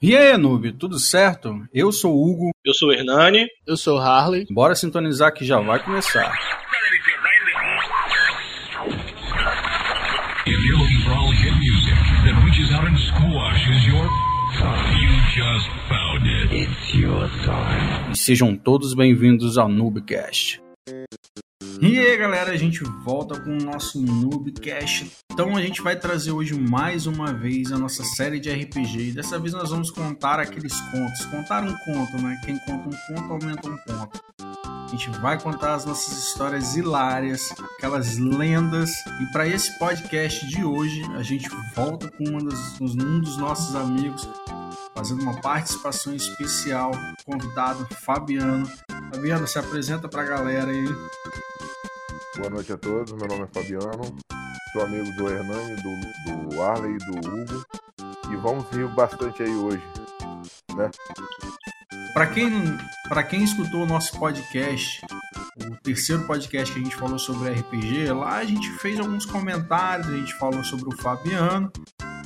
E aí, noob, tudo certo? Eu sou o Hugo. Eu sou o Hernani. Eu sou o Harley. Bora sintonizar que já vai começar. If you're looking for all hit music that reaches out and squashes your. You just found it. It's your time. E sejam todos bem-vindos ao Noobcast. E aí, galera, a gente volta com o nosso Noobcast. Então a gente vai trazer hoje mais uma vez a nossa série de RPG. E dessa vez nós vamos contar aqueles contos. Contar um conto, né? Quem conta um conto aumenta um ponto. A gente vai contar as nossas histórias hilárias, aquelas lendas. E para esse podcast de hoje, a gente volta com das, um dos nossos amigos, fazendo uma participação especial, convidado Fabiano. Fabiano, se apresenta para a galera aí. Boa noite a todos, meu nome é Fabiano, sou amigo do Hernani, do, do Arley e do Hugo e vamos rir bastante aí hoje, né? Para quem, quem escutou o nosso podcast, o terceiro podcast que a gente falou sobre RPG, lá a gente fez alguns comentários, a gente falou sobre o Fabiano.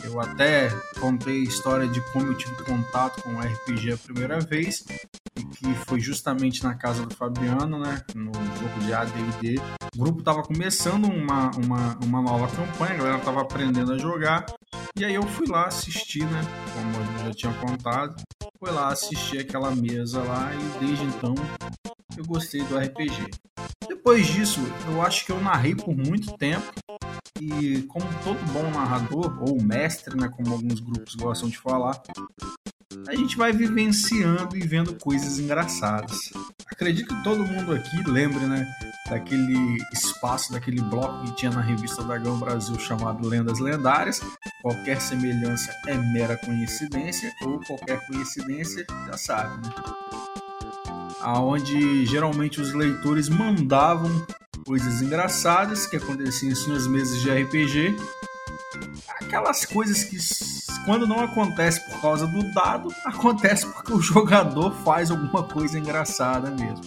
Eu até contei a história de como eu tive contato com o RPG a primeira vez, e que foi justamente na casa do Fabiano, né? No jogo de ADD. O grupo estava começando uma, uma, uma nova campanha, a galera estava aprendendo a jogar. E aí eu fui lá assistir, né? Como eu já tinha contado. Fui lá assistir aquela mesa lá e desde então eu gostei do RPG. Depois disso, eu acho que eu narrei por muito tempo e como todo bom narrador ou mestre, né, como alguns grupos gostam de falar, a gente vai vivenciando e vendo coisas engraçadas. Acredito que todo mundo aqui lembre, né, daquele espaço, daquele bloco que tinha na revista Dragão Brasil chamado Lendas Lendárias. Qualquer semelhança é mera coincidência ou qualquer coincidência já sabe, né? Aonde geralmente os leitores mandavam coisas engraçadas que aconteciam em suas mesas de RPG. Aquelas coisas que quando não acontece por causa do dado, acontece porque o jogador faz alguma coisa engraçada mesmo.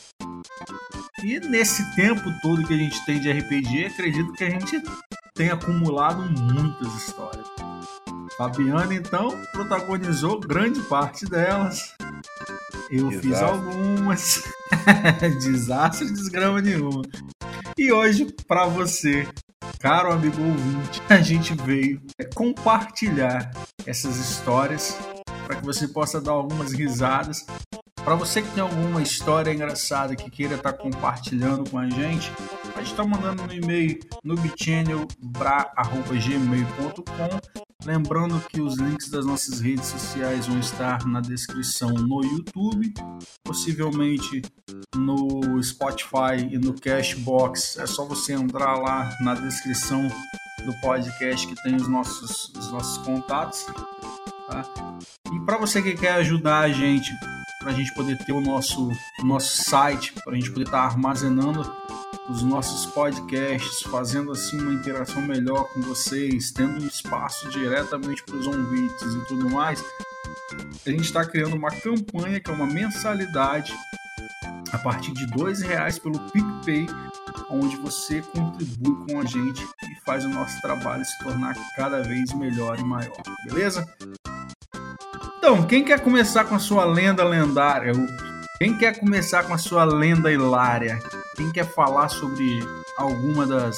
E nesse tempo todo que a gente tem de RPG, acredito que a gente tem acumulado muitas histórias. Fabiano, então, protagonizou grande parte delas. Eu Desastre. fiz algumas. Desastre, desgrama nenhuma. E hoje, para você, caro amigo ouvinte, a gente veio compartilhar essas histórias para que você possa dar algumas risadas. Para você que tem alguma história engraçada que queira estar compartilhando com a gente, pode estar mandando no e-mail nubchannelbra.gmail.com Lembrando que os links das nossas redes sociais vão estar na descrição no YouTube, possivelmente no Spotify e no Cashbox. É só você entrar lá na descrição do podcast que tem os nossos, os nossos contatos. Tá? E para você que quer ajudar a gente, para a gente poder ter o nosso, o nosso site, para a gente poder estar armazenando os nossos podcasts, fazendo assim uma interação melhor com vocês, tendo um espaço diretamente para os ouvintes e tudo mais, a gente está criando uma campanha que é uma mensalidade a partir de dois reais pelo PicPay, onde você contribui com a gente e faz o nosso trabalho se tornar cada vez melhor e maior, beleza? Então, quem quer começar com a sua lenda lendária? Quem quer começar com a sua lenda hilária? Quem quer falar sobre alguma das,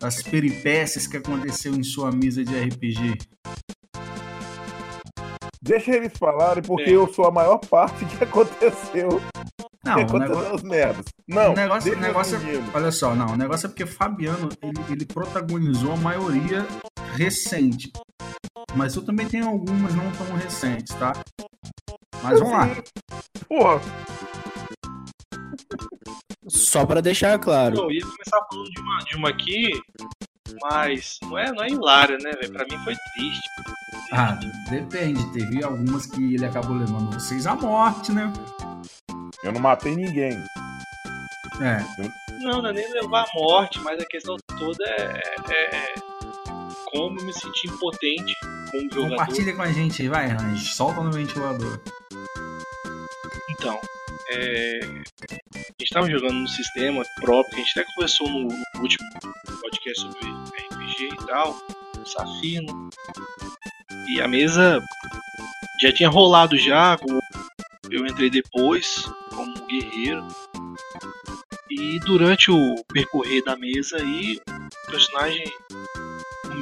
das peripécias que aconteceu em sua mesa de RPG? Deixa eles falarem porque É. eu sou a maior parte que aconteceu. Não, o aconteceu negócio, as merdas. Não, o negócio, negócio é, olha só, não, o negócio é porque Fabiano ele, ele protagonizou a maioria recente, mas eu também tenho algumas não tão recentes, tá? Mas vamos lá. Porra, Só pra deixar claro. Eu ia começar falando de uma, de uma aqui, mas não é, não é hilária, né, velho? Pra mim foi triste. Ah, depende. Teve algumas que ele acabou levando vocês à morte, né? eu não matei ninguém. É. Não, não é nem levar à morte, mas a questão toda é, é- é como eu me senti impotente como jogador. Compartilha com a gente aí, vai, Range. Solta no ventilador. Então, é, a gente tava jogando no sistema próprio, a gente até conversou no, no último podcast sobre RPG e tal, Safino. E a mesa Já tinha rolado já, eu entrei depois como guerreiro. E durante o percorrer da mesa aí, o personagem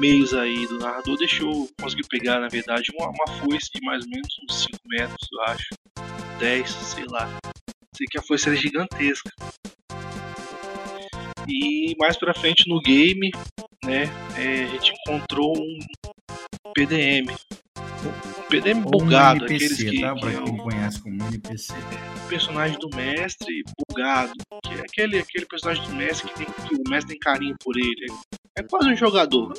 meios aí do narrador deixou, conseguiu pegar na verdade uma, uma foice de mais ou menos uns 5 metros, eu acho. 10, sei lá. Sei que a foice era gigantesca. E mais pra frente no game, né, é, a gente encontrou um PDM. Um PDM bugado, um aqueles NPC, que, tá? que Pra é o quem conhece como NPC. personagem do mestre bugado. Que é aquele, aquele personagem do mestre que, tem, que o mestre tem carinho por ele. É quase um jogador.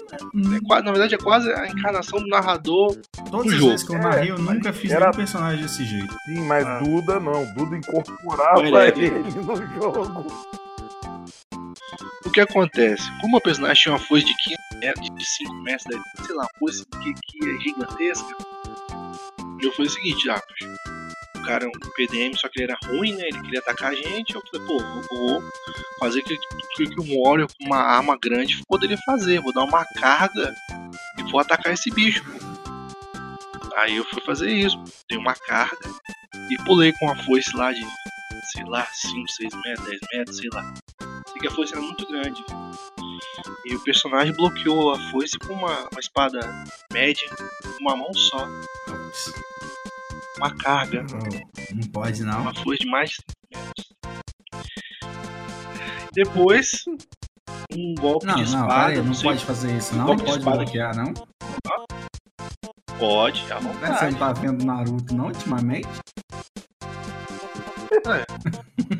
É quase, na verdade, é quase a encarnação do narrador. Todas do as jogo. vezes que eu narrei, eu nunca fiz Era- nenhum personagem desse jeito. Sim, mas Ah. Duda não. Duda incorporava Olha ele no jogo. O que acontece? Como o personagem tinha uma foice de 15 metros, de 5 metros, daí, sei lá, uma foice que, que é gigantesca, eu falei o seguinte, ah, o cara é um PDM, só que ele era ruim, né? Ele queria atacar a gente. Eu falei, pô, eu vou fazer o que, que, um Warrior com uma arma grande poderia fazer. Vou dar uma carga e vou atacar esse bicho. Aí eu fui fazer isso, dei uma carga e pulei com uma foice lá de, sei lá, 5, 6 metros, 10 metros, sei lá. Sei que a foice era muito grande. E o personagem bloqueou a foice com uma, uma espada média, uma mão só. Uma carga. oh, Não pode não. Uma foice de mais de 5 metros. Depois, um golpe Não, de não, espada. peraí, não sei- pode fazer isso, não? golpe de Pode espada bloquear, não? Pode, à Você não tá vendo Naruto, não, ultimamente?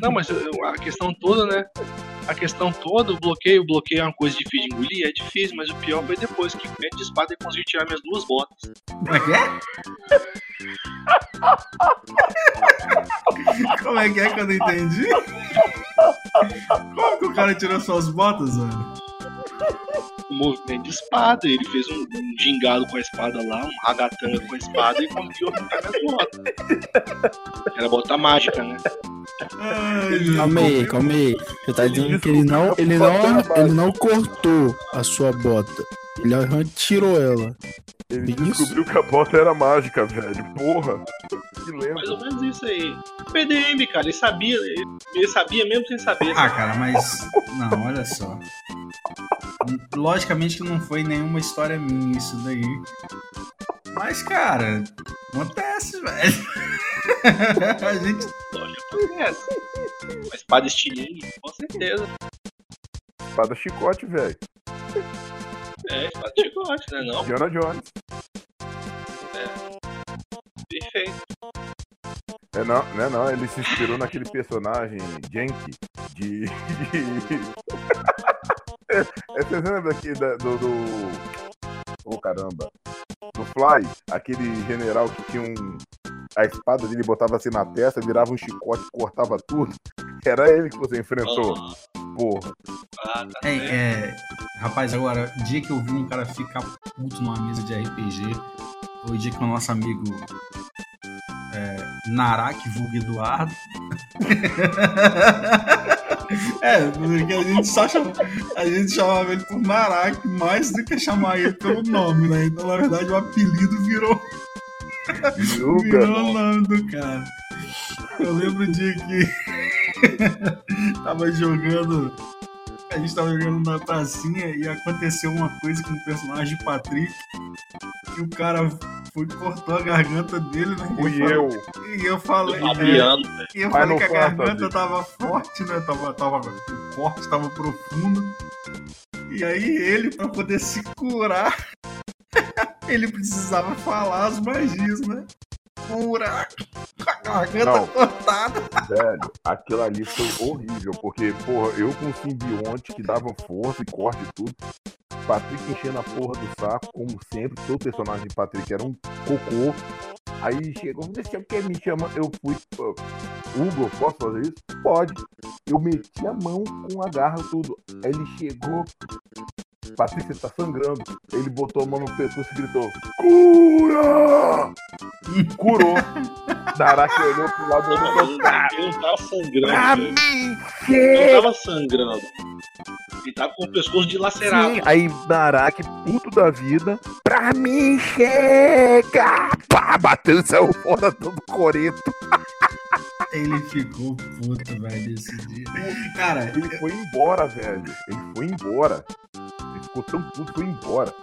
Não, mas a questão toda, né? A questão toda, o bloqueio, o bloqueio é uma coisa difícil de engolir, é difícil, mas o pior foi depois que com de espada eu consegui tirar minhas duas botas. Como é que é? Como é que é que eu não entendi? Como que o cara tirou suas botas, mano? Um movimento de espada, ele fez um, um gingado com a espada lá, um ragatanga com a espada e conseguiu arrancar minhas botas. Era bota mágica, né? Ai, Calma aí, calma aí. Você tá dizendo que ele não, ele não, ele não cortou a sua bota. Ele retirou ela. Ele Isso. descobriu que a bota era mágica, velho. Porra. Que Mais lembra. ou menos isso aí. PDM, cara, ele sabia, ele, ele sabia mesmo sem saber. Ah, cara, mas. Não, olha só. Logicamente que não foi nenhuma história minha isso daí. Mas, cara, acontece, velho. A gente. Que acontece. Uma espada estilingue, com certeza. Espada chicote, velho. É, espada chicote, né? Não, Diana Jones. perfeito. É não, não é não, ele se inspirou naquele personagem Genki de. é, é, você lembra aqui da- do. do... Oh caramba. Do Fly, aquele general que tinha um. A espada dele botava assim na testa, virava um chicote, cortava tudo. Era ele que você enfrentou. Porra. Ah, tá É, certo. é, rapaz, agora, o dia que eu vi um cara ficar puto numa mesa de RPG foi o dia que o nosso amigo é, Narak vulgo Eduardo. é, porque a gente só chama, a gente chamava ele por Narak mais do que chamar ele pelo nome, né? Então, na verdade, o apelido virou Virou Yuga. o nome do cara. Eu lembro o dia que tava jogando. A gente tava jogando na pracinha e aconteceu uma coisa com o personagem Patrick. Que o cara foi cortou a garganta dele, né? Fui E eu E eu falei. é, Fabiano, velho. e eu falei que a garganta tava forte, né? Tava, tava, o corte tava profundo. E aí ele, pra poder se curar, ele precisava falar as magias, né? Com a garganta Não. cortada. Velho, aquilo ali foi horrível, porque, porra, eu com um simbionte que dava força e corte e tudo. Patrick enchendo a porra do saco, como sempre, todo personagem de Patrick era um cocô. Aí chegou, deixa que me chama. Eu fui, pô, Hugo, posso fazer isso? Pode. Eu meti a mão com a garra tudo. Aí ele chegou. Patrick, você tá sangrando. Ele botou a mão no pescoço e gritou: Cura! Curou. Daraki olhou pro lado do outro. ele não tava sangrando, mim, Ele não tava sangrando. Ele tava com o pescoço dilacerado. Sim, aí Narak, puto da vida, pra mim chega! Pá! Bateu e saiu fora todo coreto. Ele ficou puto, velho, nesse dia. Cara, Ele foi embora, velho. Ele foi embora. Ficou tão puto, foi embora.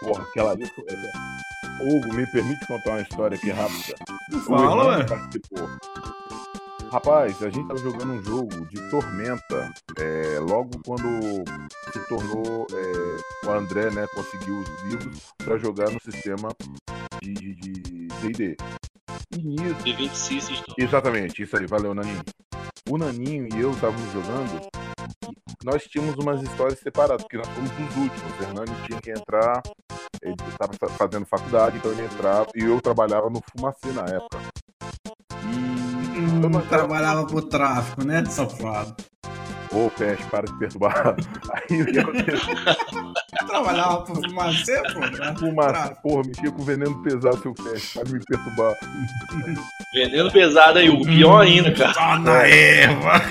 Porra, aquela ali foi. é, Hugo, me permite contar uma história aqui rápida. Fala, ué. Rapaz, a gente tava jogando um jogo de Tormenta, é, logo quando se tornou é, o André, né, conseguiu os livros pra jogar no sistema de D&D. E nisso, D20 Systems, então. Exatamente, isso aí, valeu, Naninho. O Naninho e eu estávamos jogando nós tínhamos umas histórias separadas, porque nós fomos os últimos. O Hernani tinha que entrar, ele estava fazendo faculdade, então ele entrava, e eu trabalhava no Fumacê na época. E. Hum, nós trabalhava pro tráfico, né, safado? Ô, Peste, para de perturbar. Aí o que aconteceu? Trabalhava pro fumacê, pô. né? Fumacê, porra, mexia com veneno pesado, seu Peste, para de me perturbar. Veneno pesado aí, o pior ainda, cara. Só na erva.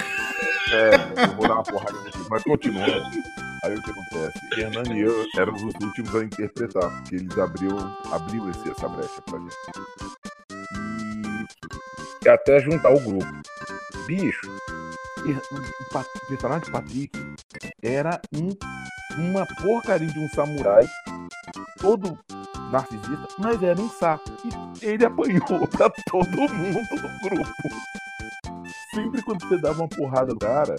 É, eu vou dar uma porrada nesse, mas continua. Aí o que acontece? Hernani e eu éramos os últimos a interpretar, porque eles abriu, abriu esse, essa brecha pra gente. E até juntar o grupo. Bicho, o, personagem Patrick era um, uma porcaria de um samurai, todo narcisista, mas era um saco. E ele apanhou pra todo mundo do grupo sempre quando você dava uma porrada no cara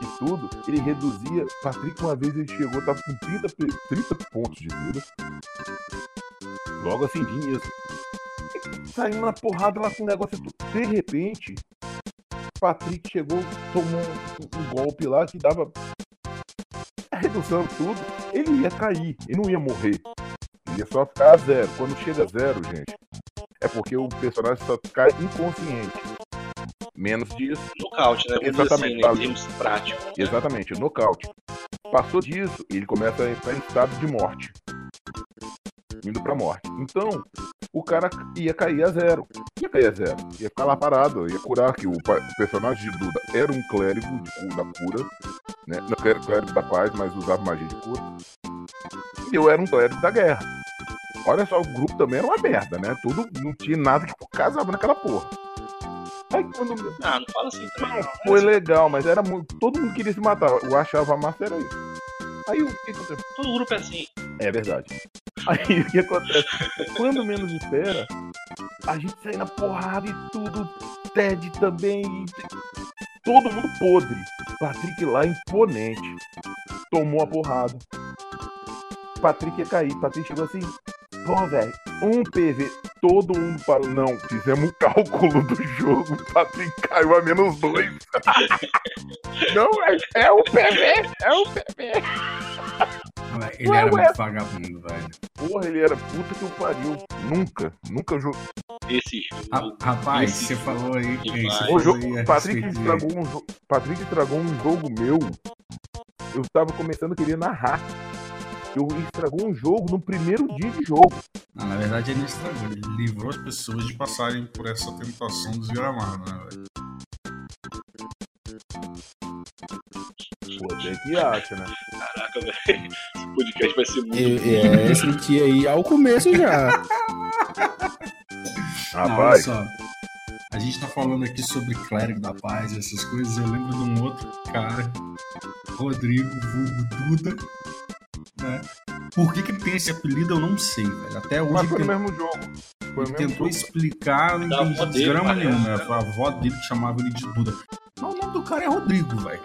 e tudo, ele reduzia. Patrick, uma vez ele chegou, tava com 30, pe- 30 pontos de vida. Logo assim. E Saindo na porrada lá com o negócio. De repente, Patrick chegou, tomou um, um golpe lá que dava. Redução tudo, ele ia cair, ele não ia morrer. Ele ia só ficar a zero. Quando chega a zero, gente, é porque o personagem só cai inconsciente. Menos disso, Nocaute, né? Vamos dizer Exatamente, assim, né, termos práticos. Exatamente, nocaute. Passou disso, ele começa a entrar em estado de morte. Indo pra morte. Então, o cara ia cair a zero. Ia cair a zero. Ia ficar lá parado, ia curar, que o, personagem de Duda era um clérigo da cura. Né? Não era clérigo da paz, mas usava magia de cura. E eu era um clérigo da guerra. Olha só, o grupo também era uma merda, né? Tudo, não tinha nada que casava naquela porra. Quando Ah, não fala assim também. não, Não, foi legal, mas era muito. Todo mundo queria se matar. Eu achava massa era isso. Aí o que aconteceu? Todo grupo é assim. É verdade. Aí o que acontece? Quando menos espera, a gente sai na porrada e tudo. Ted também. e Todo mundo podre. Patrick lá imponente. Tomou a porrada. Patrick ia cair. Patrick chegou assim. Pô, velho, um PV. Todo mundo parou. Não, fizemos um cálculo do jogo. Patrick caiu a menos dois. Não, é, é o PV. É o PV. Ele Ué, era ué. muito vagabundo, velho. Porra, ele era puta que o pariu. Nunca, nunca jogou. Esse jogo. Ra- Rapaz, Esse você falou aí. que ei, você vai. O jogo, aí Patrick estragou um jogo. Patrick estragou um jogo meu. Eu tava começando a querer narrar. Eu estragou um jogo no primeiro dia de jogo. Não, na verdade, ele não estragou. Ele livrou as pessoas de passarem por essa tentação desgramada, né, velho? Pô, até que acha, né? Caraca, velho. Esse podcast vai ser muito. Eu, é, senti aí ao começo já. Não, olha Rapaz, só. A gente tá falando aqui sobre clérigo da paz e essas coisas. Eu lembro de um outro cara, Rodrigo Vulgo Duda. Né? Por que, que ele tem esse apelido, eu não sei, velho. Até hoje mas ele, foi no mesmo jogo. Foi ele mesmo tentou jogo. explicar, eu não entendi desgrama nenhuma. né? Foi a avó dele que chamava ele de Duda. Mas o nome do cara é Rodrigo, velho.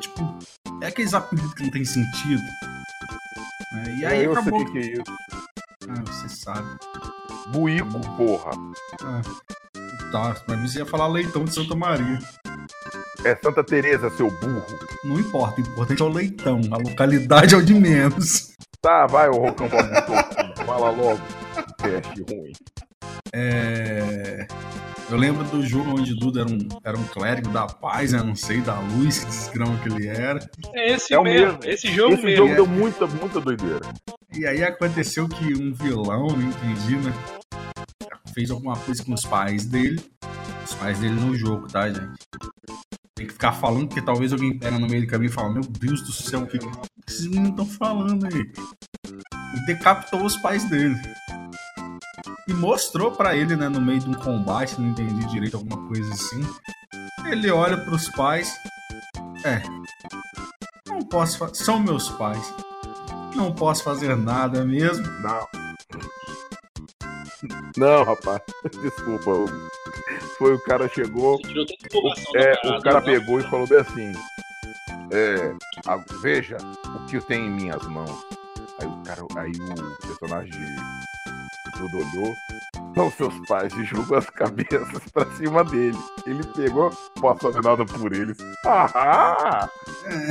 Tipo, é aqueles apelidos que não tem sentido. né? E aí eu acabou. sei que, que é isso. Ah, você sabe. Buico, porra. Ah, tá, pra mim você ia falar leitão de Santa Maria. É Santa Teresa, seu burro. Não importa, o importante é o leitão. A localidade é o de menos. Tá, vai, Rocão Babu, Fala logo. Teste ruim. É... Eu lembro do jogo onde Duda era um, era um clérigo da paz, né? Não sei, da luz, que desgrama que ele era. É esse É o mesmo. mesmo. Esse jogo Esse mesmo. jogo deu muita, muita doideira. E aí aconteceu que um vilão, não entendi, né? Fez alguma coisa com os pais dele. Os pais dele no jogo, tá, gente? Tem que ficar falando, porque talvez alguém pega no meio do caminho e fala: Meu Deus do céu, o que esses meninos estão falando aí? E decapitou os pais dele. e mostrou pra ele, né, no meio de um combate, não entendi direito alguma coisa assim. Ele olha pros pais. É. Não posso São meus pais. Não posso fazer nada mesmo. Não. Não, rapaz. Desculpa. O- Foi o cara chegou. Da É, parada, o cara né? pegou e falou bem assim. É, a- veja o que eu tenho em minhas mãos. Aí o cara, aí o personagem de tudo olhou. São seus pais e jogou as cabeças pra cima dele. Ele pegou, posso fazer nada por eles. Ah!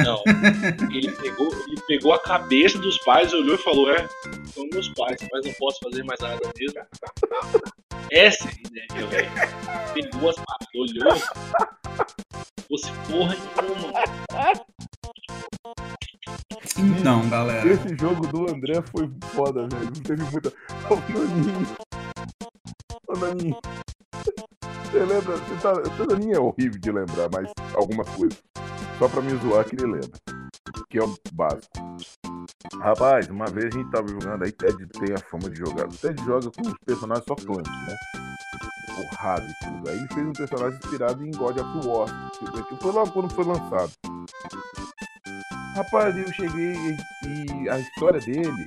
Não. Ele pegou, ele pegou a cabeça dos pais, olhou e falou: É, são meus pais, mas não posso fazer mais nada mesmo. Essa é ideia, velho. Pegou as patas, olhou. Fosse porra nenhuma. Então, galera. Esse jogo do André foi foda, velho. Não teve muita. Ô, Naninho. Ô, Naninho. Você lembra? Você tá... O Naninho é horrível de lembrar, mas algumas coisas. Só pra me zoar que ele lembra. Que é o básico. Rapaz, uma vez a gente tava jogando, aí Ted tem a fama de jogar. O Ted joga com os personagens só flank, né? Porrada e tudo. Aí ele fez um personagem inspirado em God of War. Que foi logo quando foi lançado. Rapaz, eu cheguei e, e a história dele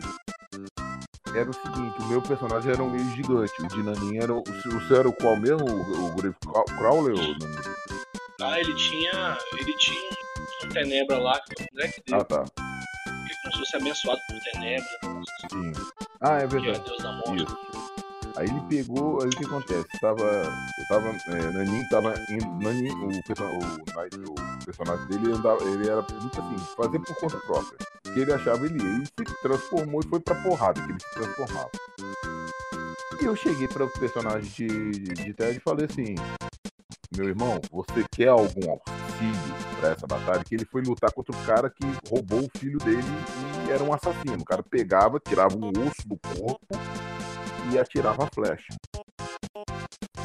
era o seguinte, o meu personagem era um meio gigante, o de Naninha era o, o seu era o qual mesmo? O, o Grave Craw- Crawler ou Naninha? Ah, ele tinha. Ele tinha um tenebra lá, André que deu, Ah tá, fosse abençoado por tenebra, sim. Ah, é que é verdade. Deus da morte. Aí ele pegou, aí o que acontece? Tava, eu tava, é, Nanin tava indo, Nanin, o, o, o personagem dele andava, ele era muito assim, fazer por conta própria. Que ele achava ele ele se transformou e foi pra porrada, que ele se transformava. E eu cheguei para o personagem de, de Ted e falei assim, meu irmão, você quer algum auxílio pra essa batalha? Que ele foi lutar contra o cara que roubou o filho dele e era um assassino. O cara pegava, tirava um osso do corpo e atirava a flecha.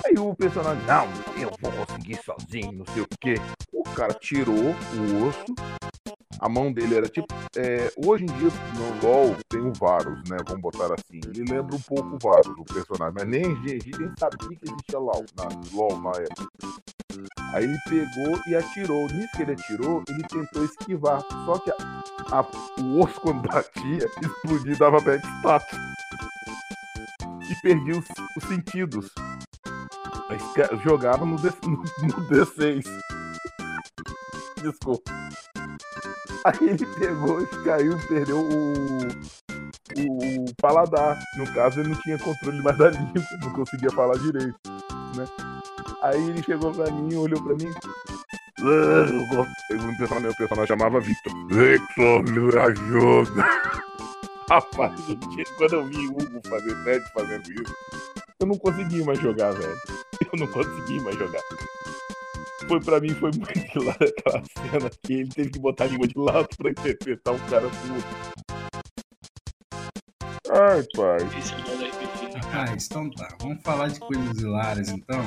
Aí o personagem, não, eu vou conseguir sozinho, não sei o quê. O cara tirou o osso, a mão dele era tipo. é, hoje em dia no LOL tem o Varus, né? Vamos botar assim. Ele lembra um pouco o Varus, o personagem, mas nem nem sabia que existia LOL na, LOL na época. Aí ele pegou e atirou. Nisso que ele atirou, ele tentou esquivar. Só que a- a- o osso, quando batia, explodia e dava backstab e perdi os, os sentidos. Jogava no, D, no, no D6. Desculpa. Aí ele pegou e caiu perdeu o, o, paladar. No caso, ele não tinha controle mais da língua, não conseguia falar direito. Né? Aí ele chegou pra mim, olhou pra mim. "Ah, eu gosto." O personagem, meu personagem chamava Victor. Victor, me ajuda. Rapaz, quando eu vi Hugo fazer Ted fazendo isso, eu não consegui mais jogar, velho. Eu não consegui mais jogar. Foi pra mim, foi muito hilário aquela cena que ele teve que botar a língua de lado pra interpretar um cara puto. Ai, pai. Esse é da RPG. Ah, então tá. Vamos falar de coisas hilárias então.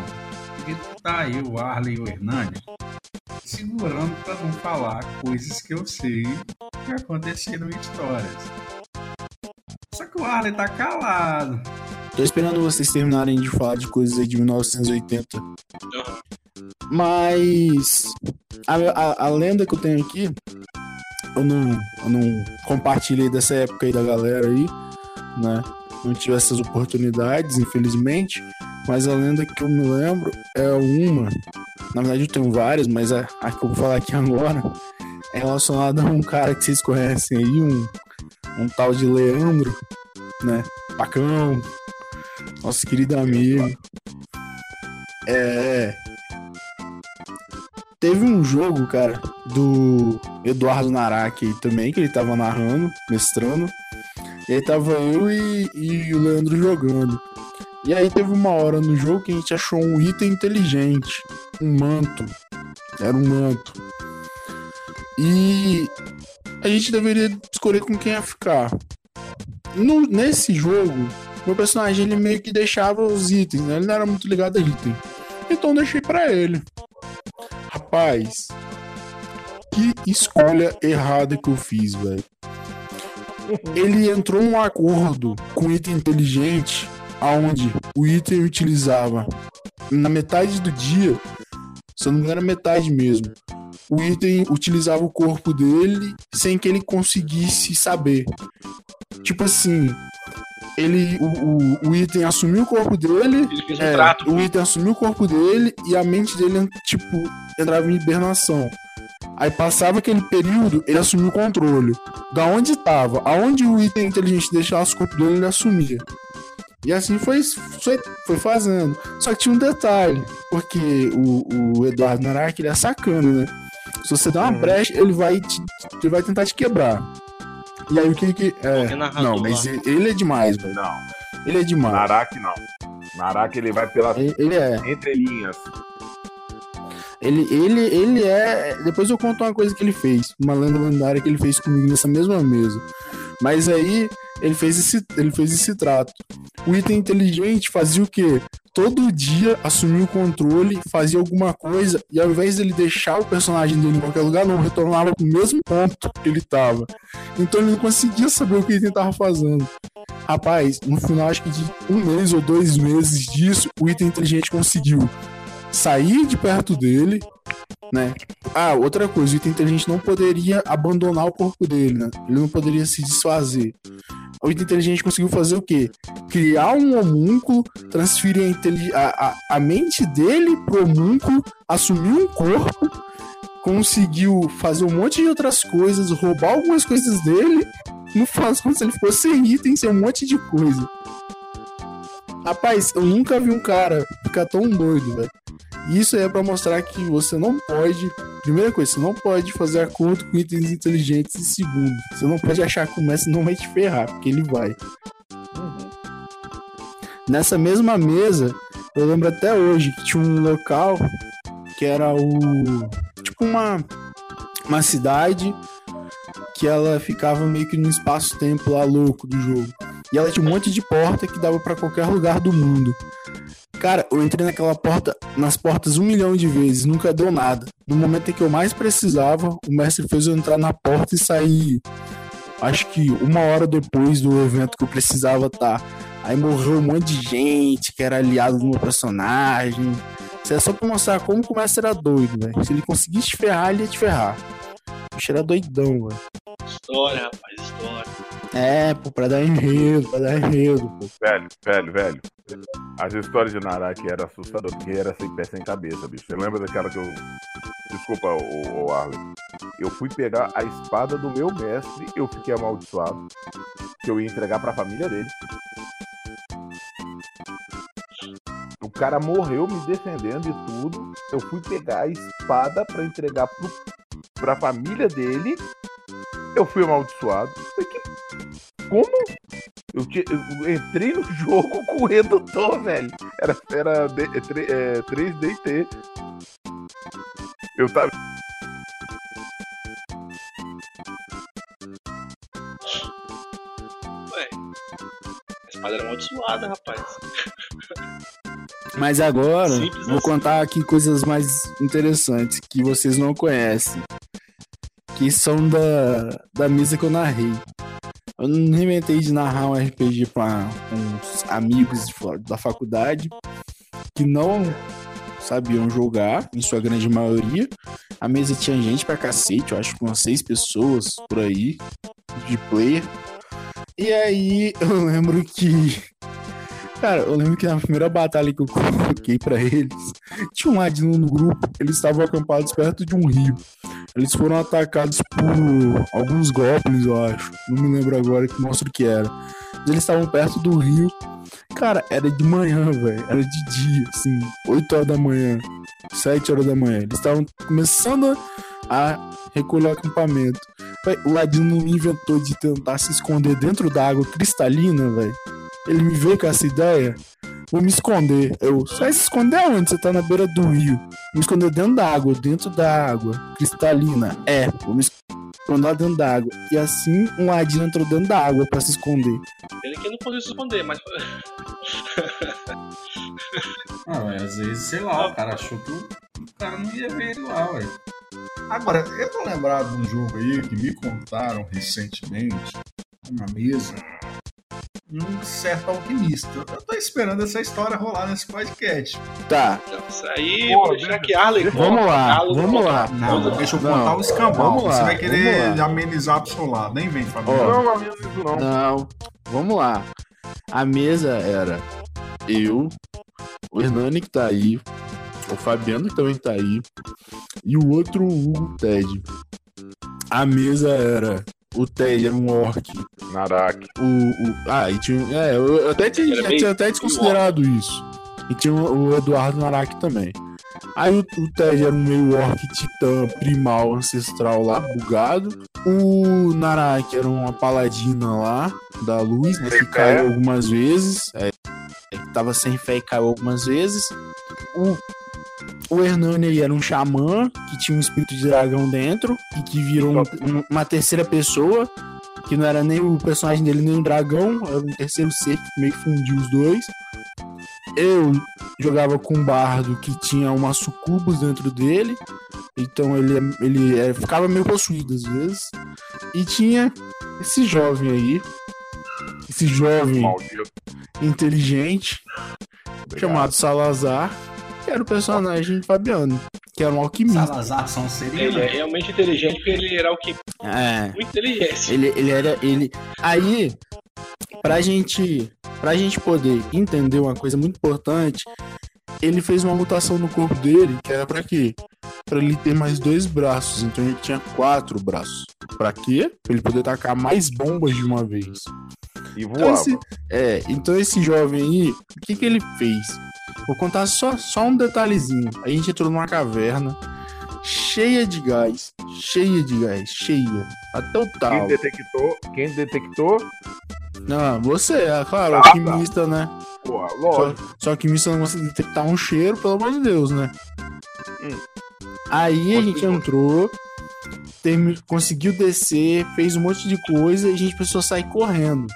Porque tá aí o Arley e o Hernani segurando pra não falar coisas que eu sei que aconteceram em histórias. Só que o Arley tá calado. Tô esperando vocês terminarem de falar de coisas aí de 1980. Aham. Mas a, a, a lenda que eu tenho aqui, eu não, eu não compartilhei dessa época aí da galera aí, né? Não tive essas oportunidades, infelizmente. Mas a lenda que eu me lembro é uma. Na verdade, eu tenho várias, mas a, a que eu vou falar aqui agora é relacionada a um cara que vocês conhecem aí, um, um tal de Leandro, né? Pacão, nosso querido amigo. É. Teve um jogo, cara, do Eduardo Naraki também, que ele tava narrando, mestrando. E aí tava eu e, e o Leandro jogando. E aí teve uma hora no jogo que a gente achou um item inteligente. Um manto. Era um manto. E a gente deveria escolher com quem ia ficar. No- nesse jogo, meu personagem ele meio que deixava os itens, né? Ele não era muito ligado a item. Então deixei pra ele. Rapaz, que escolha errada que eu fiz, velho. Ele entrou num acordo com item inteligente, aonde o item utilizava na metade do dia, se não me engano, era metade mesmo. O item utilizava o corpo dele sem que ele conseguisse saber. Tipo assim, ele o, o, o item assumiu o corpo dele, Ele fez um é, trato. o item assumiu o corpo dele e a mente dele, tipo, entrava em hibernação. Aí passava aquele período, ele assumiu o controle. Da onde tava, aonde o item inteligente deixasse o corpo dele, ele assumia. E assim foi, foi, foi fazendo. Só que tinha um detalhe, porque o, o Eduardo Narak, ele é sacano, né? Se você der uma Uhum. brecha, ele vai, te, ele vai tentar te quebrar. E aí o que que. É, narrador não, mas ele ele é demais, velho. Não, Ele é demais. Narak não. Narak ele vai pelas Ele, ele é. entrelinhas. Ele, ele, ele é. Depois eu conto uma coisa que ele fez. Uma lenda lendária que ele fez comigo nessa mesma mesa. Mas aí ele fez esse, ele fez esse trato. O item inteligente fazia o quê? Todo dia assumia o controle, fazia alguma coisa, e ao invés dele deixar o personagem dele em qualquer lugar, não retornava pro mesmo ponto que ele tava. Então ele não conseguia saber o que o item tava fazendo. Rapaz, no final, acho que de um mês ou dois meses disso, o item inteligente conseguiu sair de perto dele, né? Ah, outra coisa, o item inteligente não poderia abandonar o corpo dele, né? Ele não poderia se desfazer. O item inteligente conseguiu fazer o quê? Criar um homúnculo, transferir a, a, a, mente dele pro homúnculo, assumir um corpo, conseguiu fazer um monte de outras coisas, roubar algumas coisas dele. No final das contas, ele ficou sem item, sem um monte de coisa. Rapaz, eu nunca vi um cara ficar tão doido, velho. E Isso é pra mostrar que você não pode. Primeira coisa, você não pode fazer acordo com itens inteligentes. E segundo, você não pode achar que o mestre não vai te ferrar, porque ele vai. Nessa mesma mesa, eu lembro até hoje que tinha um local que era o. Tipo uma. Uma cidade que ela ficava meio que num espaço-tempo lá louco do jogo. E ela tinha um monte de porta que dava pra qualquer lugar do mundo. Cara, eu entrei naquela porta, nas portas um milhão de vezes, nunca deu nada. No momento em que eu mais precisava, o mestre fez eu entrar na porta e sair. Acho que uma hora depois do evento que eu precisava estar. Aí morreu um monte de gente que era aliado do meu personagem. Isso é só pra mostrar como o mestre era doido, velho. Se ele conseguisse te ferrar, ele ia te ferrar. O era doidão, velho. História, rapaz, história. É, pô, pra dar enredo, pra dar enredo, pô. Velho, velho, velho. As histórias de Narak eram assustadoras, porque era sem pé sem cabeça, bicho. Você lembra daquela que eu. Desculpa, o, o Arlen. Eu fui pegar a espada do meu mestre, eu fiquei amaldiçoado. Que eu ia entregar pra família dele. O cara morreu me defendendo e tudo. Eu fui pegar a espada pra entregar pro, pra família dele. Eu fui amaldiçoado. Falei, que como? Eu, eu entrei no jogo com o redutor, velho. Era, era D- é, tre- é, 3DT. Eu tava. Ué, a espada era amaldiçoada, rapaz. Mas agora, Simples vou assim. contar aqui coisas mais interessantes que vocês não conhecem. Que são da, da mesa que eu narrei. Eu não inventei de narrar um RPG para uns amigos da faculdade que não sabiam jogar, em sua grande maioria. A mesa tinha gente pra cacete, eu acho que umas seis pessoas por aí, de player. E aí eu lembro que Cara, eu lembro que na primeira batalha que eu coloquei pra eles, tinha um ladino no grupo, eles estavam acampados perto de um rio. Eles foram atacados por alguns goblins, eu acho. Não me lembro agora que monstro que era. Eles estavam perto do rio. Cara, era de manhã, velho. Era de dia, assim, 8 horas da manhã, 7 horas da manhã. Eles estavam começando a recolher o acampamento. O ladino inventou de tentar se esconder dentro da água cristalina, velho. Ele me veio com essa ideia. Vou me esconder. Eu, você vai se esconder onde? Você tá na beira do rio. Me esconder dentro da água, dentro da água. Cristalina. É, vou me esconder lá dentro da água. E assim, um ladino entrou dentro da água pra se esconder. Ele que não conseguiu se esconder, mas. Ah, mas às vezes, sei lá, o cara achou que o o cara não ia ver ele lá, ué. Agora, eu tô lembrado de um jogo aí que me contaram recentemente, uma mesa. Um certo alquimista. Eu tô esperando essa história rolar nesse podcast. Tá, Então, isso aí, Pô, deixa- que Arley vamos lá, Carlos vamos lá. Não, Conta. deixa eu Não, contar o escambau. vamos lá, Você vai querer amenizar pro seu lado. Nem vem, Fabinho. Ó. Não, não isso não. Não, vamos lá. A mesa era eu, o Hernani que tá aí, o Fabiano que também tá aí, e o outro Hugo Ted. A mesa era. O Ted era um orc. Narak. O, o, ah, e tinha. É, eu, até tinha, Era já meio- tinha até desconsiderado isso. E tinha o, o Eduardo Narak também. Aí o, o Ted era um meio orc titã primal ancestral lá, bugado. O Narak era uma paladina lá, da luz, né? Que caiu algumas vezes. É, é, tava sem fé e caiu algumas vezes. O, o Hernani era um xamã que tinha um espírito de dragão dentro e que virou um- um- uma terceira pessoa que não era nem o personagem dele, nem o dragão, era um terceiro ser que meio que fundiu os dois. Eu jogava com um bardo que tinha uma sucubus dentro dele, então ele, ele é, ficava meio possuído às vezes. E tinha esse jovem aí, esse jovem Maldito. inteligente, chamado Salazar, era o personagem Fabiano, que era um alquimista. Salazar são seria. Ele é realmente inteligente porque ele era o que É. muito inteligência. Ele, ele era. Ele. Aí, pra gente. Pra gente poder entender uma coisa muito importante, ele fez uma mutação no corpo dele, que era pra quê? Pra ele ter mais dois braços. Então ele tinha quatro braços. Pra quê? Pra ele poder tacar mais bombas de uma vez. E Então voava. esse, é, então esse jovem aí, o que que ele fez? Vou contar só, só um detalhezinho. A gente entrou numa caverna cheia de gás, cheia de gás, cheia. Até o Quem tal. detectou? Quem detectou? Não, você, é claro, Ah, alquimista, né? Porra, Só, lógico. só alquimista não consegue detectar um cheiro, pelo amor de Deus, né? Hum. Aí a gente entrou, termi- conseguiu descer, fez um monte de coisa e a gente precisou sair correndo.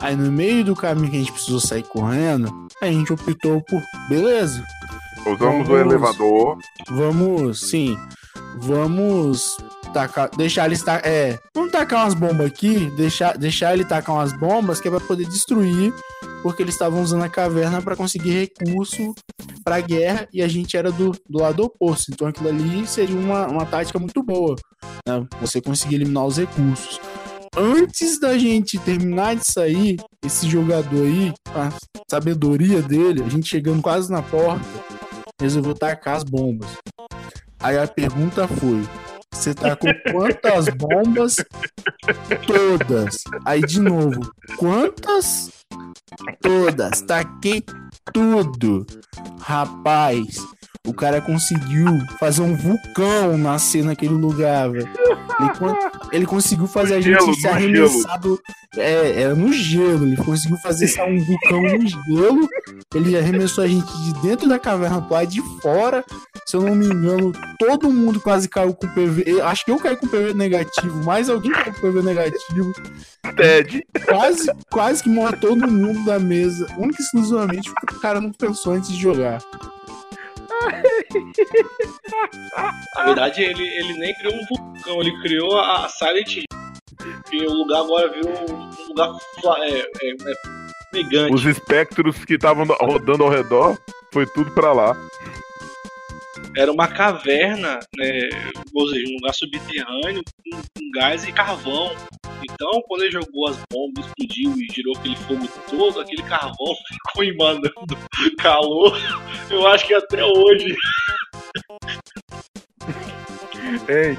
Aí no meio do caminho que a gente precisou sair correndo, a gente optou por, beleza, Usamos o Vamos. elevador. Vamos, sim, vamos tacar, deixar eles tacar, é, vamos tacar umas bombas aqui, deixar, deixar ele tacar umas bombas que é pra poder destruir, porque eles estavam usando a caverna pra conseguir recurso pra guerra e a gente era do, do lado oposto, então aquilo ali seria uma, uma tática muito boa, né? Você conseguir eliminar os recursos. Antes da gente terminar de sair, esse jogador aí, a sabedoria dele, a gente chegando quase na porta, resolveu tacar as bombas. Aí a pergunta foi: você tá com quantas bombas? Todas. Aí de novo: quantas? Todas. Taquei tudo. Rapaz, o cara conseguiu fazer um vulcão nascer naquele lugar, velho. Ele, ele conseguiu fazer a gente gelo, se no arremessado. É, era no gelo. Ele conseguiu fazer um vulcão no gelo. Ele arremessou a gente de dentro da caverna pro lado de fora. Se eu não me engano, todo mundo quase caiu com PV. eu- Acho que eu caí com PV negativo, mais alguém caiu com PV negativo. Ted. Quase, quase que morre todo mundo da mesa. Única e exclusivamente porque o cara não pensou antes de jogar. Na verdade, ele, ele nem criou um vulcão, ele criou a, Silent Hill. E o lugar agora virou um lugar é, é, é gigante. Os espectros que estavam rodando ao redor, foi tudo pra lá. Era uma caverna, né, ou seja, um lugar subterrâneo com, com gás e carvão. Então, quando ele jogou as bombas, explodiu e girou aquele fogo todo, aquele carvão ficou emanando calor. Eu acho que até hoje. Ei,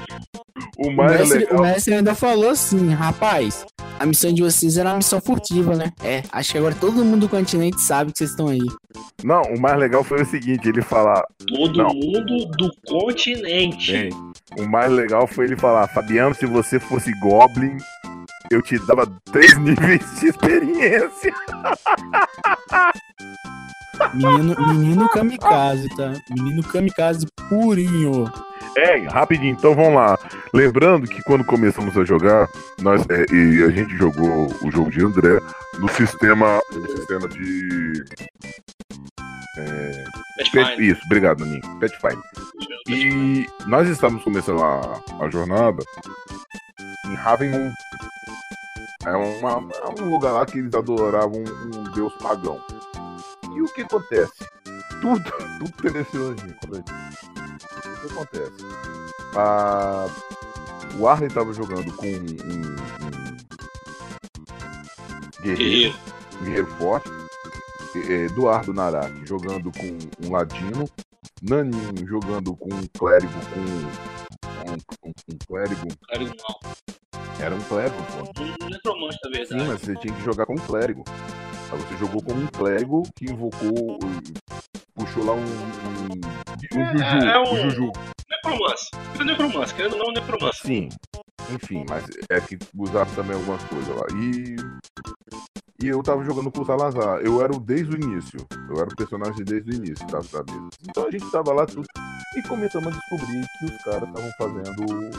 o O mais mestre, legal. o mestre ainda falou assim, rapaz. A missão de vocês era uma missão furtiva, né? É, acho que agora todo mundo do continente sabe que vocês estão aí. Não, o mais legal foi o seguinte, ele falar. Todo Não. mundo do continente. Ei, o mais legal foi ele falar, Fabiano, se você fosse Goblin, eu te dava três níveis de experiência. Menino, menino kamikaze, tá? Menino kamikaze purinho. É, rapidinho, então vamos lá. Lembrando que quando começamos a jogar, nós é, e a gente jogou o jogo de André no sistema, no sistema de Pet, Pathfinder. isso, obrigado, Ninho. Pathfinder. E nós estamos começando a, a jornada em Ravenloft. É, uma, é um lugar lá que eles adoravam um, um deus pagão. E o que acontece? Tudo, tudo teleciona que acontece? A... O Arley estava jogando com um, um, um guerreiro, guerreiro forte. Eduardo Naraki jogando com um ladino. Naninho jogando com um clérigo com. Um, um, um clérigo. Clérigo não. Era um clérigo, pô. Um necromante, na verdade. Sim, mas você tinha que jogar com um clérigo. Aí você jogou com um clérigo que invocou. Puxou lá um. um, um É, Juju. é um um- Juju. Necromance. Fica necromance, querendo ou não, necromance. Sim. Enfim, mas é que usaram também algumas coisas lá. E. E eu tava jogando com o Salazar. Eu era o desde o início. Eu era o personagem desde o início da, da mesa. Então a gente tava lá tudo. E começamos a descobrir que os caras estavam fazendo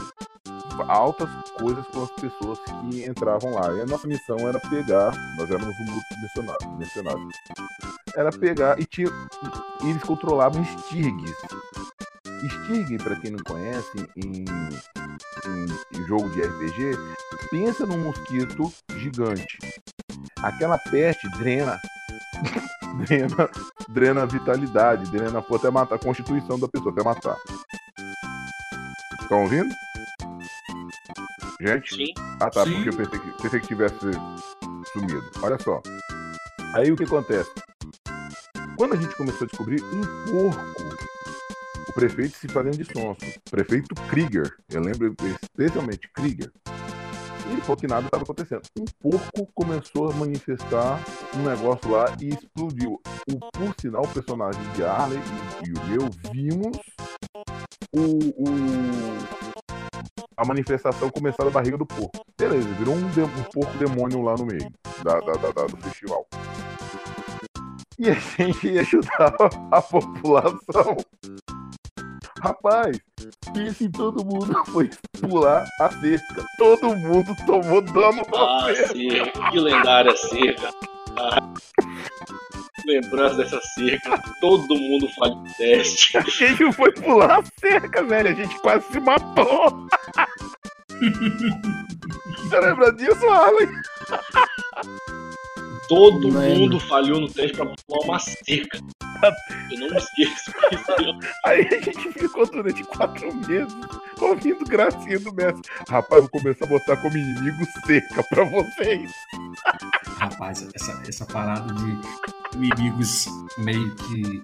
altas coisas com as pessoas que entravam lá. E a nossa missão era pegar. Nós éramos um grupo de mercenários. Era pegar e tinha. Eles controlavam Stirgs. Stirg, pra quem não conhece, em, em- em jogo de RPG, pensa num mosquito gigante. Aquela peste drena, drena, drena a vitalidade, drena até matar a constituição da pessoa, até matar. Estão ouvindo? Gente? Sim. Ah tá, Sim. porque eu pensei que, pensei que tivesse sumido. Olha só. Aí o que acontece? Quando a gente começou a descobrir um porco, o prefeito se fazendo de sonso, prefeito Krieger, eu lembro especialmente Krieger, ele falou que nada estava acontecendo. Um porco começou a manifestar um negócio lá e explodiu. O, por sinal, o personagem de Harley e, e o meu vimos o, o- a manifestação começar da barriga do porco. Beleza, virou um, de- um porco demônio lá no meio da, da- da- do festival. E a gente ia ajudar a população. Rapaz, pense em todo mundo foi pular a cerca. Todo mundo tomou dano Ah, cerca. Que lendária cerca. Ah. Lembrança dessa cerca. Todo mundo faz teste. A gente foi pular a cerca, velho. A gente quase se matou. Você lembra disso, Arlen? Todo Lembro. mundo falhou no teste pra pular uma cerca. Eu não me esqueço disso. Aí a gente ficou durante quatro meses ouvindo gracinha do mestre. Rapaz, vou começar a botar como inimigo cerca pra vocês. Rapaz, essa, essa parada de inimigos meio que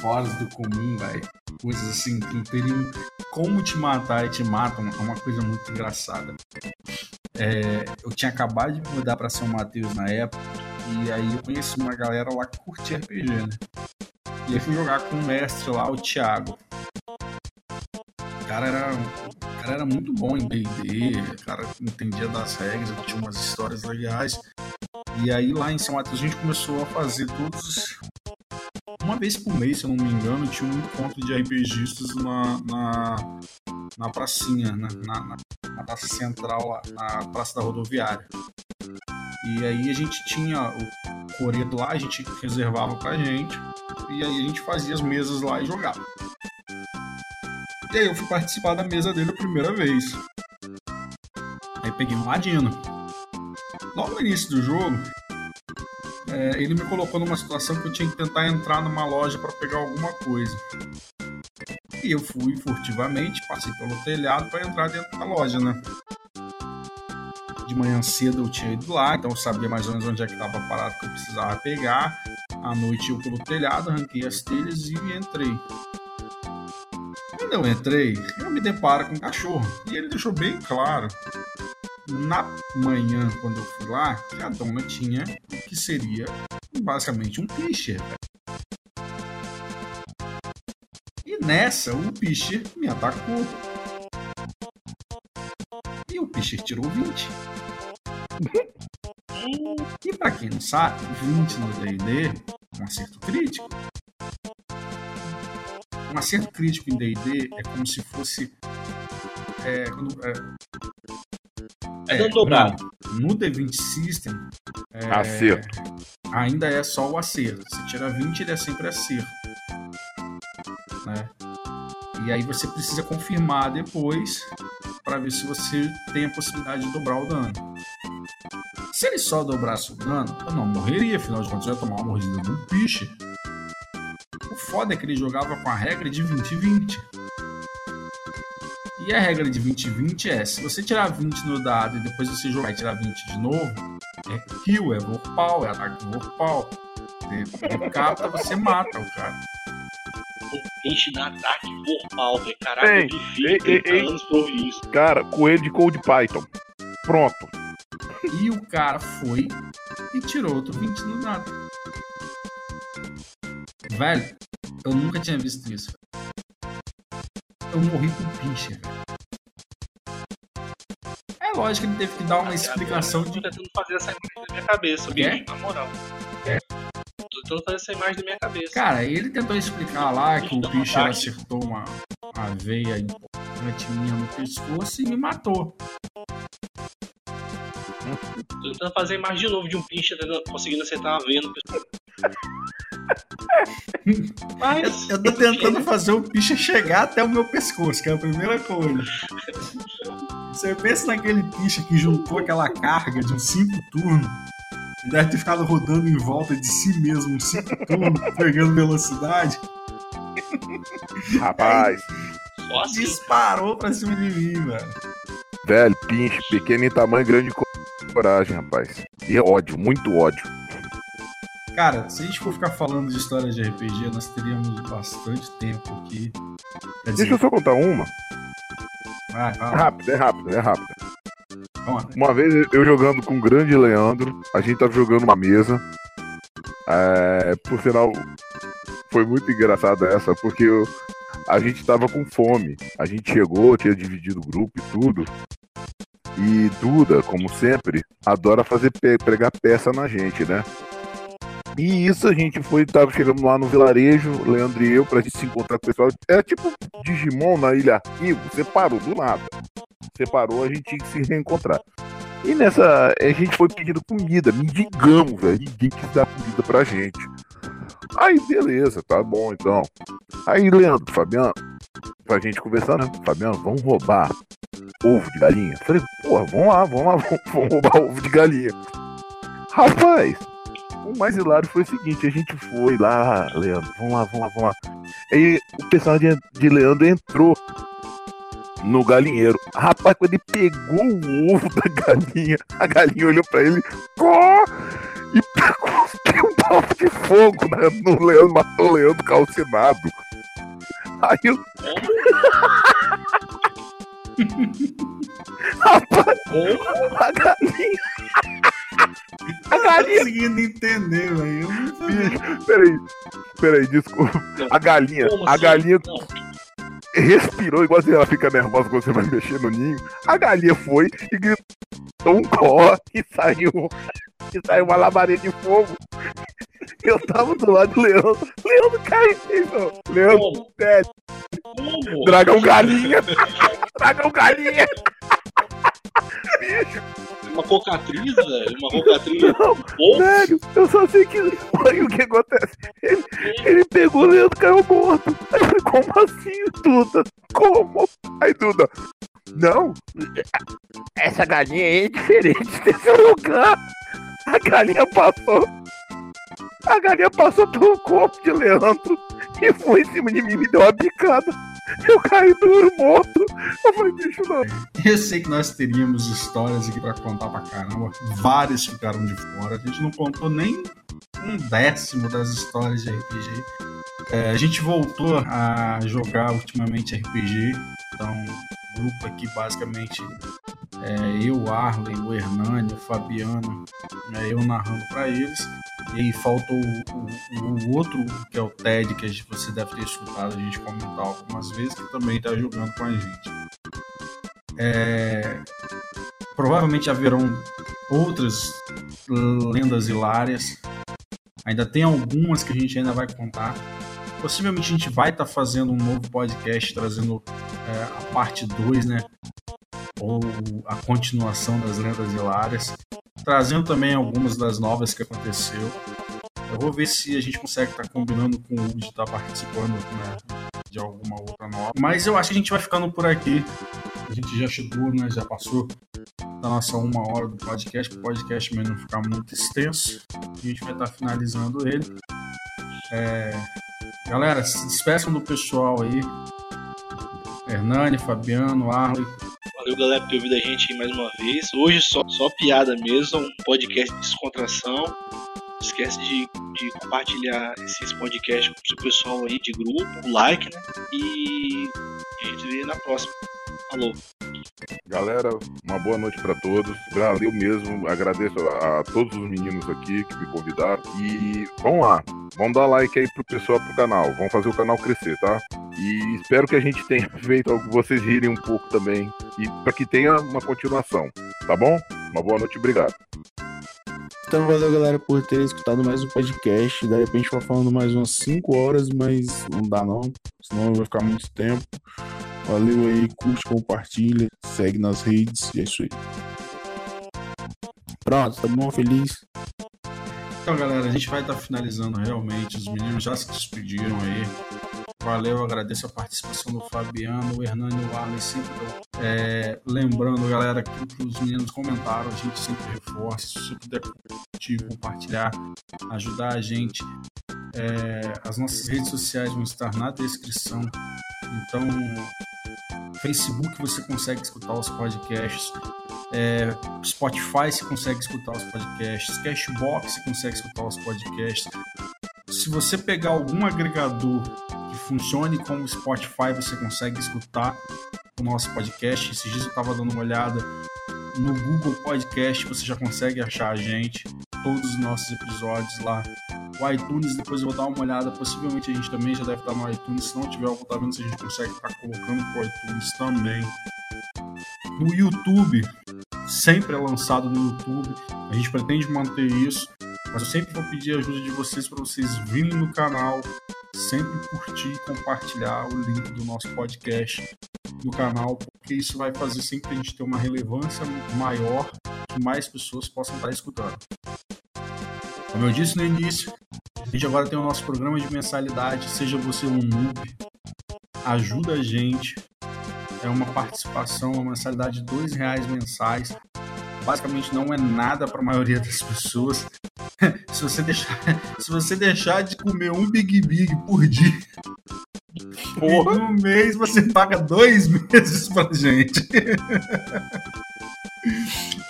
fora do comum, velho. Coisas assim que não teriam como te matar e te matam, é uma coisa muito engraçada. É, eu tinha acabado de mudar pra São Mateus na época, e aí eu conheci uma galera lá que curtia RPG, né? E aí fui jogar com o mestre lá, o Thiago. O cara era, o cara era muito bom em D&D, o cara entendia das regras, tinha umas histórias legais. E aí lá em São Mateus a gente começou a fazer todos. Uma vez por mês, se eu não me engano, tinha um encontro de RPGistas na, na, na pracinha, na, na, na- praça central, na praça da rodoviária. E aí a gente tinha o coreto lá, a gente reservava pra gente, e aí a gente fazia as mesas lá e jogava. E aí eu fui participar da mesa dele a primeira vez. Aí peguei um ladino. Logo no início do jogo, é, ele me colocou numa situação que eu tinha que tentar entrar numa loja para pegar alguma coisa. E eu fui furtivamente, passei pelo telhado para entrar dentro da loja, né? De manhã cedo eu tinha ido lá, então eu sabia mais ou menos onde é que estava a parada que eu precisava pegar. À noite eu pelo telhado, arranquei as telhas e entrei. Quando eu entrei, eu me deparo com um cachorro. E ele deixou bem claro na manhã, quando eu fui lá, que a dona tinha o que seria basicamente um pitcher. Nessa, o pitcher me atacou. E o pitcher tirou 20. E pra quem não sabe, 20 no D&D é um acerto crítico. Um acerto crítico em D&D é como se fosse... É, quando, é, É dano dobrado. No D20 System, é, Acerto. ainda é só o acerto. Se tira 20, ele é sempre acerto. Né? E aí você precisa confirmar depois para ver se você tem a possibilidade de dobrar o dano. Se ele só dobrasse o dano, eu não morreria, afinal de contas eu ia tomar uma mordida do piche. O foda é que ele jogava com a regra de 20-20. E a regra de 20-20 é: se você tirar 20 no dado e depois você jogar e tirar 20 de novo, é kill, é vorpal, é ataque vorpal. Você recapta, você mata o cara. Enche de ataque vorpal, velho. Caralho, Ei, eu vivi ei, 30 ei, anos pra ouvir isso. Cara, coelho de Code Python. Pronto. E o cara foi e tirou outro 20 no dado. Velho, eu nunca tinha visto isso. Eu morri com pincher, velho. É lógico que ele teve que dar uma explicação Eu de. tô tentando fazer essa imagem na minha cabeça, bicho, na moral. Tô tentando essa imagem na minha cabeça. Cara, ele tentou explicar lá que o vontade. acertou uma, uma veia importante minha no pescoço e me matou. Tô tentando fazer a imagem de novo de um pinche tentando- conseguindo acertar uma veia no pescoço. Mas. Eu tô tentando fazer o pincher chegar até o meu pescoço, que é a primeira coisa. Você pensa naquele pincher que juntou aquela carga de uns 5 turnos. Deve ter ficado rodando em volta de si mesmo uns 5 turnos, pegando velocidade. Rapaz, assim. Disparou pra cima de mim, velho. velho, pinche, pequeno em tamanho, grande co- coragem, rapaz. E é ódio, muito ódio. Cara, se a gente for ficar falando de história de RPG, nós teríamos bastante tempo aqui. Dizer, Deixa eu só contar uma. vai, É vai, lá, rápido, é rápido, é rápido. Uma vez eu jogando com o grande Leandro, a gente tava jogando uma mesa. É, por sinal, foi muito engraçada essa, porque eu- a gente tava com fome. A gente chegou, tinha dividido o grupo e tudo. E Duda, como sempre, adora fazer pe- pregar peça na gente, né? E isso a gente foi, tava chegando lá no vilarejo, Leandro e eu, pra gente se encontrar com o pessoal. Era tipo Digimon na Ilha Arquivo, separou do nada. Separou, a gente tinha que se reencontrar. E nessa, a gente foi pedindo comida, mendigamos, velho. Ninguém quis dar comida pra gente. Aí, beleza, tá bom então. Aí, Leandro, Fabiano, pra gente conversar, né? Fabiano, vamos roubar ovo de galinha. Falei, porra, vamos lá, vamos lá, vamos, roubar ovo de galinha. Rapaz, o mais hilário foi o seguinte: a gente foi lá, Leandro, vamos lá, vamos lá, vamos lá. Aí o personagem de Leandro entrou no galinheiro. Rapaz, quando ele pegou o ovo da galinha, a galinha olhou pra ele, có, e pegou um balde de fogo né, no Leandro, matou o Leandro calcinado. Aí eu, rapaz, a galinha, a galinha, conseguindo entender, velho. Não peraí, peraí, desculpa. A galinha, a assim? galinha Não, respirou, igual assim ela fica nervosa quando você vai mexer no ninho. A galinha foi e gritou um có e saiu, e saiu uma labareda de fogo. Eu tava do lado do Leandro. Leandro caiu. então. Leandro, Como? dragão galinha. dragão galinha. Uma cocatriz, velho? Uma cocatriz? Não, Velho, eu só sei que. Olha o que acontece. Ele, ele pegou o Leandro e caiu morto. Aí eu falei, como assim, Duda? Como? Aí, Duda, não. Essa galinha aí é diferente desse lugar. A galinha passou. A galinha passou pelo corpo de Leandro e foi em cima de mim e me deu uma bicada. Eu caí duro, morto. Eu falei, bicho, não. Eu sei que nós teríamos histórias aqui pra contar pra caramba. Várias ficaram de fora. A gente não contou nem um décimo das histórias de RPG. É, a gente voltou a jogar ultimamente RPG. Então, grupo aqui basicamente é eu, Arlen, o Hernani, o Fabiano, é, eu narrando pra eles. E faltou o, o- o outro, que é o Ted, que você deve ter escutado a gente comentar algumas vezes, que também tá jogando com a gente. É, provavelmente haverão outras lendas hilárias. Ainda tem algumas que a gente ainda vai contar. Possivelmente a gente vai estar fazendo um novo podcast trazendo é, a parte 2, né? Ou a continuação das lendas hilárias. Trazendo também algumas das novas que aconteceu. Eu vou ver se a gente consegue estar combinando com o Hugo de estar participando né, de alguma outra nova. Mas eu acho que a gente vai ficando por aqui. A gente já chegou, né? Já passou da nossa uma hora do podcast, o podcast também não ficar muito extenso. A gente vai estar finalizando ele. É... Galera, se despeçam do pessoal aí. Hernani, Fabiano, Arley. Valeu, galera, por ter ouvido a gente mais uma vez. Hoje só, só piada mesmo, um podcast de descontração. Não esquece de, de compartilhar esses podcasts com o seu pessoal aí de grupo, like, né? E a gente vê na próxima. Falou. Galera, uma boa noite para todos. Valeu mesmo. Agradeço a, a, todos os meninos aqui que me convidaram. E vamos lá. Vamos dar like aí pro pessoal pro canal. Vamos fazer o canal crescer, tá? E espero que a gente tenha feito algo que vocês rirem um pouco também. E para que tenha uma continuação. Tá bom? Uma boa noite, obrigado. Então valeu galera por ter escutado mais um podcast. De repente vai falando mais umas 5 horas, mas não dá não, senão vai ficar muito tempo. Valeu aí, curte, compartilha, segue nas redes e é isso aí. Pronto, tá bom, feliz. Então galera, a gente vai estar tá finalizando realmente. Os meninos já se despediram aí. Valeu, agradeço a participação do Fabiano, o Hernani e o Arlen sempre é, lembrando, galera, que os meninos comentaram, a gente sempre reforça, se você puder curtir, compartilhar, ajudar a gente. É, as nossas redes sociais vão estar na descrição. Então, Facebook você consegue escutar os podcasts. É, Spotify você consegue escutar os podcasts. Cashbox você consegue escutar os podcasts. Se você pegar algum agregador que funcione como Spotify, você consegue escutar o nosso podcast. Esses dias eu estava dando uma olhada no Google Podcast, você já consegue achar a gente, todos os nossos episódios lá. O iTunes, depois eu vou dar uma olhada. Possivelmente a gente também já deve estar no iTunes. Se não tiver, eu vou estar vendo se a gente consegue estar colocando pro iTunes também. No YouTube, sempre é lançado no YouTube. A gente pretende manter isso. Mas eu sempre vou pedir a ajuda de vocês para vocês virem no canal, sempre curtir e compartilhar o link do nosso podcast no canal, porque isso vai fazer sempre a gente ter uma relevância maior, que mais pessoas possam estar escutando. Como eu disse no início, a gente agora tem o nosso programa de mensalidade, seja você um noob, ajuda a gente. É uma participação, uma mensalidade de dois reais mensais. Basicamente não é nada para a maioria das pessoas. se, você deixar, se você deixar de comer um Big Big por dia, Porra. No mês você paga dois meses pra gente.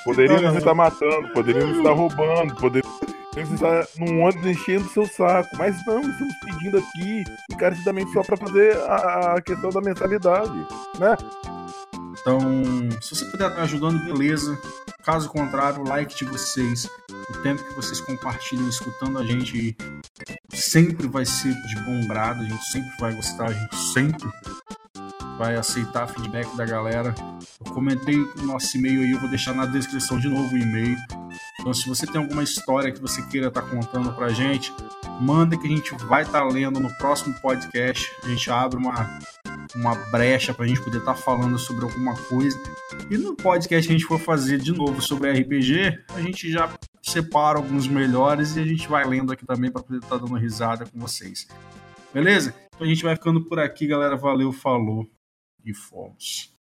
Poderíamos estar matando, poderíamos estar roubando, poderíamos estar num ônibus enchendo seu saco. Mas não, estamos pedindo aqui encarecidamente só para fazer a, questão da mensalidade, né? Então, se você puder estar ajudando, beleza. Caso contrário, o like de vocês, o tempo que vocês compartilham escutando a gente sempre vai ser de bom grado, a gente sempre vai gostar, a gente sempre vai aceitar feedback da galera. Eu comentei o nosso e-mail aí, eu vou deixar na descrição de novo o e-mail. Então, se você tem alguma história que você queira estar contando pra gente, manda que a gente vai estar lendo no próximo podcast. A gente abre uma uma brecha para a gente poder estar tá falando sobre alguma coisa. E no podcast que a gente for fazer de novo sobre RPG, a gente já separa alguns melhores e a gente vai lendo aqui também para poder estar tá dando risada com vocês. Beleza? Então a gente vai ficando por aqui, galera. Valeu, falou e fomos.